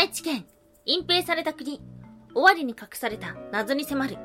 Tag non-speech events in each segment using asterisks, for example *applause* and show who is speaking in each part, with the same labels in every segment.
Speaker 1: 愛知県、隠蔽された国、終わりに隠された謎に迫る。ワン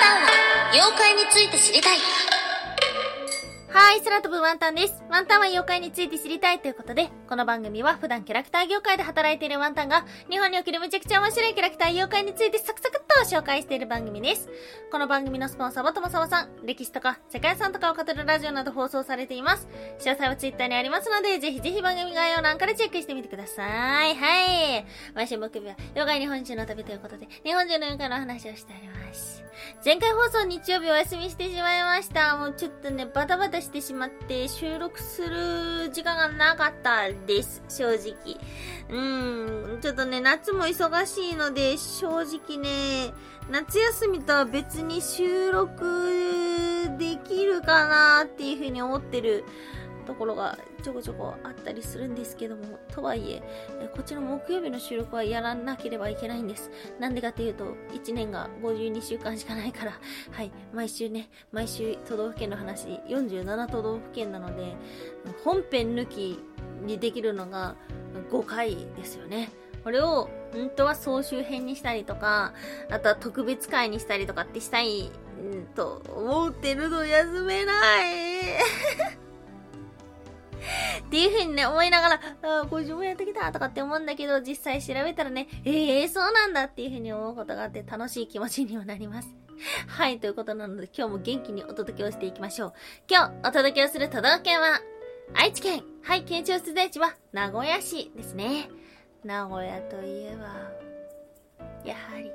Speaker 2: タンは妖怪について知りたい。
Speaker 1: はい、空飛ぶワンタンです。ワンタンは妖怪について知りたいということで、この番組は普段キャラクター業界で働いているワンタンが、日本におけるめちゃくちゃ面白いキャラクター妖怪についてサクサクっと紹介している番組です。この番組のスポンサーはともさまさん、歴史とか世界遺産とかを語るラジオなど放送されています。詳細はツイッターにありますので、ぜひぜひ番組概要欄からチェックしてみてください。はい。毎週木曜日は、妖怪日本一の旅ということで、日本中の妖怪の話をしております。前回放送日曜日お休みしてしまいました。もうちょっとね、バタバタしてしまって収録する時間がなかったです。正直。うん、ちょっとね、夏も忙しいので、正直ね、夏休みとは別に収録できるかなっていうふうに思ってるところがちょこちょこあったりするんですけども、とはいえ、こちの木曜日の収録はやらなければいけないんです。なんでかっていうと、1年が52週間しかないから、*laughs* はい、毎週ね、毎週都道府県の話、47都道府県なので、本編抜きにできるのが5回ですよね。これを、本当は総集編にしたりとか、あとは特別会にしたりとかってしたい、と思ってるの休めないっていう風にね、思いながら、ああ、これ自分やってきたとかって思うんだけど、実際調べたらね、ええー、そうなんだっていう風に思うことがあって楽しい気持ちにもなります。*laughs* はい、ということなので今日も元気にお届けをしていきましょう。今日お届けをする都道府県は、愛知県、はい、県庁所在地は名古屋市ですね。名古屋といえば、やはり、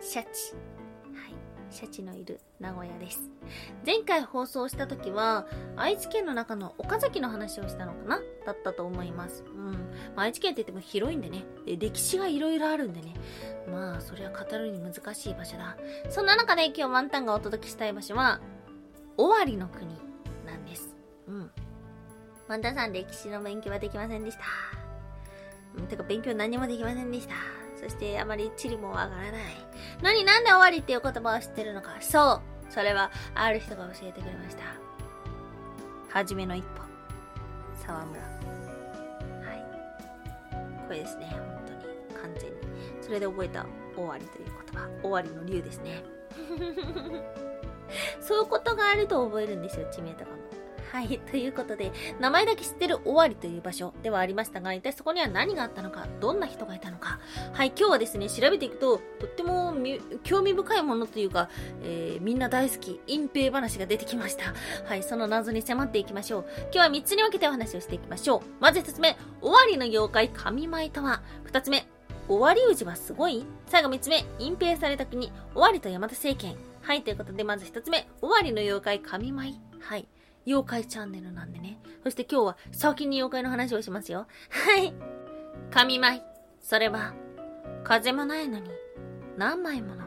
Speaker 1: シャチ。シャチのいる名古屋です。前回放送した時は、愛知県の中の岡崎の話をしたのかな？だったと思います。うん。まあ、愛知県って言っても広いんでね、で歴史が色々あるんでね。まあ、それは語るに難しい場所だ。そんな中で今日ワンタンがお届けしたい場所は、尾張の国なんです。うん。ワンタンさん歴史の勉強はできませんでした。うん、てか勉強何もできませんでした。そしてあまり地理もわからない。何なんで終わりっていう言葉を知ってるのか。そう。それはある人が教えてくれました。はじめの一歩。沢村。はい。これですね。本当に。完全に。それで覚えた終わりという言葉。終わりの竜ですね。*laughs* そういうことがあると覚えるんですよ。地名とかも。はい。*laughs* ということで、名前だけ知ってる終わりという場所ではありましたが、一体そこには何があったのか、どんな人がいたのか。はい。今日はですね、調べていくと、とっても興味深いものというか、えー、みんな大好き、隠蔽話が出てきました。*laughs* はい。その謎に迫っていきましょう。今日は3つに分けてお話をしていきましょう。まず1つ目、終わりの妖怪、神舞とは。2つ目、終わり氏はすごい？最後3つ目、隠蔽された国、終わりと山田政権。はい。ということで、まず1つ目、終わりの妖怪、神舞。はい。妖怪チャンネルなんでね。そして今日は先に妖怪の話をしますよ。はい。神舞。それは、風もないのに、何枚もの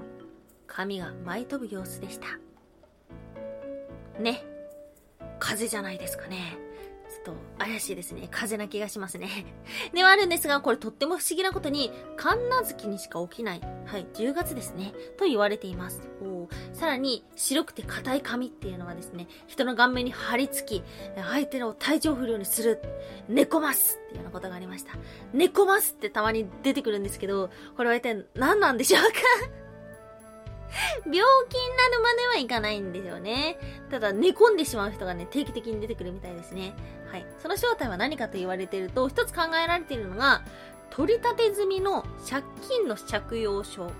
Speaker 1: 髪が舞い飛ぶ様子でした。ね。風じゃないですかね。ちょっと怪しいですね。風な気がしますね。*laughs* ではあるんですが、これとっても不思議なことに、神奈月にしか起きない。はい、10月ですね。と言われています。おさらに、白くて硬い髪っていうのはですね、人の顔面に張り付き、相手の体調不良にする、寝込ますっていうようなことがありました。寝込ますってたまに出てくるんですけど、これは一体何なんでしょうか？病気になるまではいかないんですよね。ただ、寝込んでしまう人がね、定期的に出てくるみたいですね。はい。その正体は何かと言われていると、一つ考えられているのが、取り立て済みの借金の借用書。はい。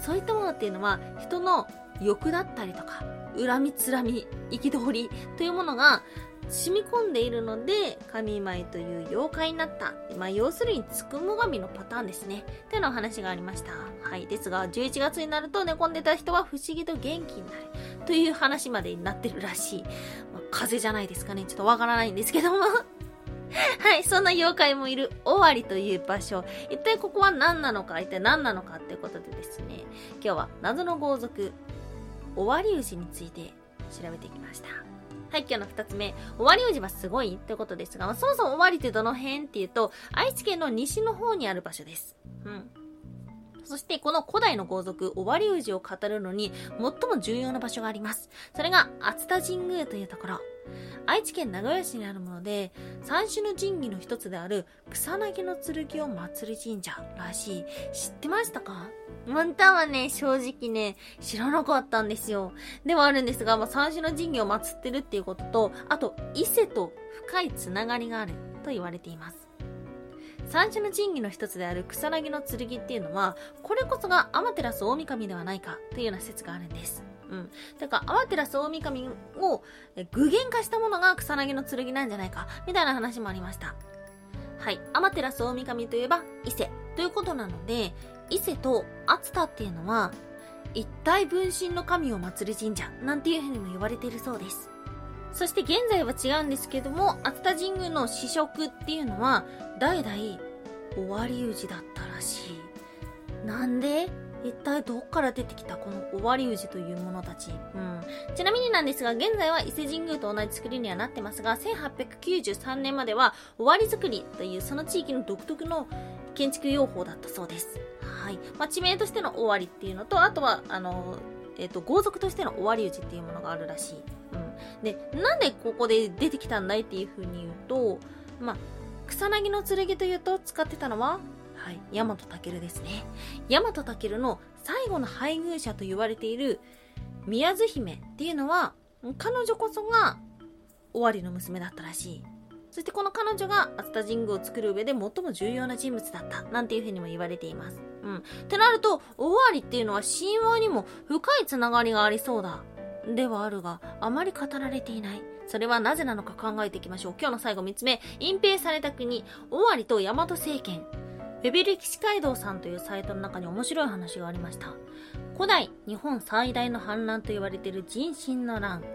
Speaker 1: そういったものっていうのは、人の欲だったりとか、恨みつらみ、憤りというものが、染み込んでいるので、神舞という妖怪になった。まあ、要するに、つくも神のパターンですね。っていうのお話がありました。はい。ですが、11月になると寝込んでた人は不思議と元気になる。という話までになってるらしい。まあ、風邪じゃないですかね。ちょっとわからないんですけども *laughs* はい、そんな妖怪もいる、尾張という場所。一体ここは何なのか、一体何なのかっていうことでですね、今日は謎の豪族、尾張牛について調べてきました。はい、今日の二つ目。終わり宇治はすごいってことですが、まあ、そもそも終わりってどの辺っていうと、愛知県の西の方にある場所です。うん。そしてこの古代の豪族、尾張氏を語るのに最も重要な場所があります。それが、熱田神宮というところ。愛知県名古屋市にあるもので、三種の神器の一つである草薙の剣を祭り神社らしい。知ってましたか？ワンタンはね、正直ね、知らなかったんですよ。ではあるんですが、まあ、三種の神器を祀ってるっていうことと、あと、伊勢と深いつながりがあると言われています。三種の神器の一つである草薙の剣っていうのは、これこそが天照大神ではないかというような説があるんです。うん。だから、天照大神を具現化したものが草薙の剣なんじゃないか、みたいな話もありました。はい。天照大神といえば伊勢ということなので、伊勢と熱田っていうのは、一体分身の神を祀る神社なんていうふうにも言われているそうです。そして現在は違うんですけども、熱田神宮の司職っていうのは、代々、終わり氏だったらしい。なんで？一体どっから出てきたこの終わり氏という者たち？うん。ちなみになんですが、現在は伊勢神宮と同じ作りにはなってますが、1893年までは終わり作りというその地域の独特の建築用法だったそうです。はい。まあ、地名としての終わりっていうのと、あとは、あの、え、ー、と、豪族としての終わり氏っていうものがあるらしい。うん。で、なんでここで出てきたんだいっていうふうに言うと、まあ、草薙の剣というと使ってたのははい、大和健ですね。大和健の最後の配偶者と言われている宮津姫っていうのは、彼女こそが尾張の娘だったらしい。そしてこの彼女が熱田神宮を作る上で最も重要な人物だった。なんていうふうにも言われています。うん。ってなると、尾張っていうのは神話にも深いつながりがありそうだ。ではあるが、あまり語られていない。それはなぜなのか考えていきましょう。今日の最後3つ目。隠蔽された国、尾張と大和政権。ウェビ歴史街道さんというサイトの中に面白い話がありました。古代日本最大の反乱と言われている人心の乱。は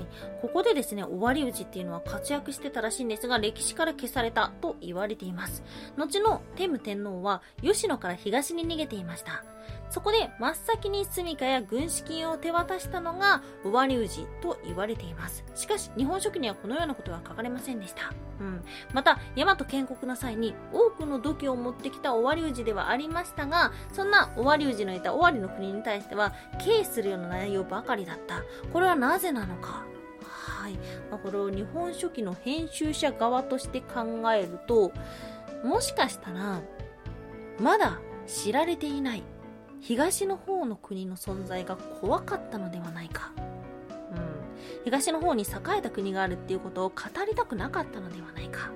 Speaker 1: い。ここでですね、終わり討ちっていうのは活躍してたらしいんですが、歴史から消されたと言われています。後の天武天皇は吉野から東に逃げていました。そこで真っ先に住処や軍資金を手渡したのが尾張氏と言われています。しかし、日本書紀にはこのようなことは書かれませんでした。うん。また、大和建国の際に多くの土器を持ってきた尾張氏ではありましたが、そんな尾張氏のいた尾張の国に対しては、敬意するような内容ばかりだった。これはなぜなのかはい。まあ、これを日本書紀の編集者側として考えると、もしかしたら、まだ知られていない東の方の国の存在が怖かったのではないか。うん。東の方に栄えた国があるっていうことを語りたくなかったのではないか。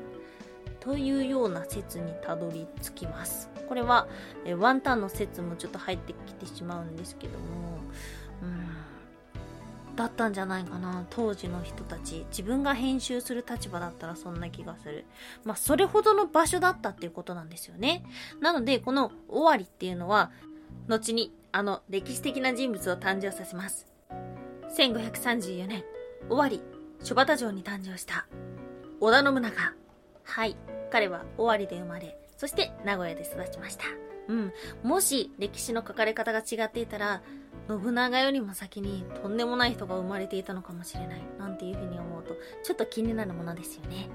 Speaker 1: というような説にたどり着きます。これは、えワンタンの説もちょっと入ってきてしまうんですけども、うん。だったんじゃないかな。当時の人たち。自分が編集する立場だったらそんな気がする。まあ、それほどの場所だったっていうことなんですよね。なので、この終わりっていうのは、後にあの歴史的な人物を誕生させます。1534年、尾張、諸畑城に誕生した織田信長。はい、彼は尾張で生まれ、そして名古屋で育ちました。うん。もし歴史の書かれ方が違っていたら、信長よりも先にとんでもない人が生まれていたのかもしれない。なんていうふうに思うと、ちょっと気になるものですよね。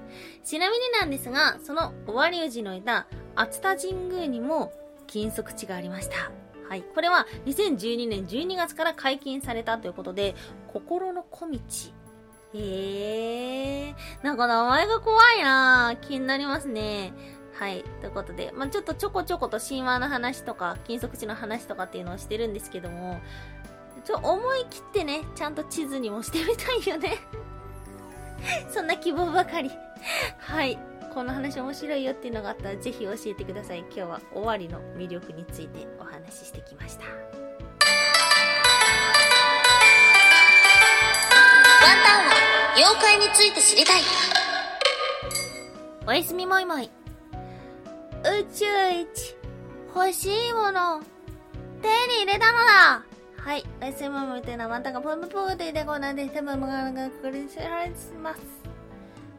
Speaker 1: ちなみになんですが、その尾張氏のいた熱田神宮にも金属地がありました。はい。これは2012年12月から解禁されたということで、心の小道。へえー。なんか名前が怖いな気になりますね。はい。ということで、まあ、ちょっとちょこちょこと神話の話とか、金属地の話とかっていうのをしてるんですけども、ちょ、思い切ってね、ちゃんと地図にもしてみたいよね *laughs* そんな希望ばかりはい。この話面白いよっていうのがあったらぜひ教えてください今日は終わりの魅力についてお話ししてきましたワン
Speaker 2: タンは妖怪について知りたい
Speaker 1: おやすみもいもい宇宙一欲しいもの手に入れたのだはい。おやすみもいもいというのはワンタンがポンポンポンと入れこなんで、多分がクリスマス。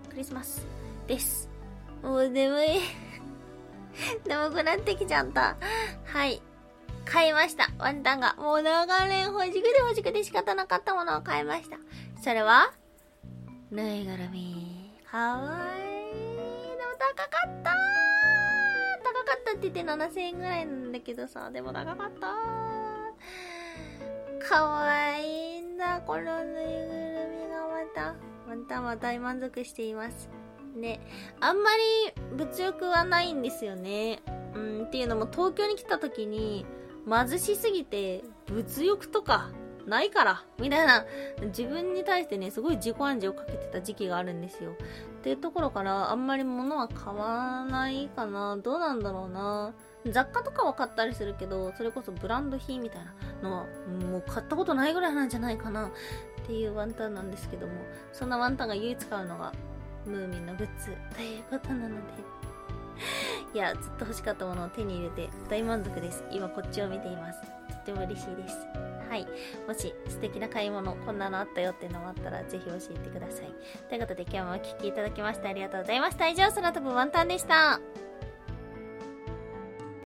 Speaker 1: クリスマスです。もう眠い。*laughs* 眠くなってきちゃった。はい。買いました。ワンタンが。もう長年欲しくて欲しくて仕方なかったものを買いました。それは、ぬいぐるみ。かわいい。でも高かった高かったって言って7000円ぐらいなんだけどさ、でも高かったかわいいんだ、このぬいぐるみがまた。ワンタンは大満足しています。ね、あんまり物欲はないんですよね。うん、っていうのも東京に来た時に貧しすぎて物欲とかないから、みたいな自分に対してね、すごい自己暗示をかけてた時期があるんですよ。っていうところからあんまり物は買わないかな。どうなんだろうな。雑貨とかは買ったりするけど、それこそブランド品みたいなのは、もう買ったことないぐらいなんじゃないかな。っていうワンタンなんですけども、そんなワンタンが唯一買うのが、ムーミンのグッズということなので。いや、ずっと欲しかったものを手に入れて大満足です。今こっちを見ています。とっても嬉しいです。はい。もし素敵な買い物、こんなのあったよっていうのもあったら、ぜひ教えてください。ということで今日もお聴きいただきましてありがとうございました。以上、空飛ぶワンタンでした。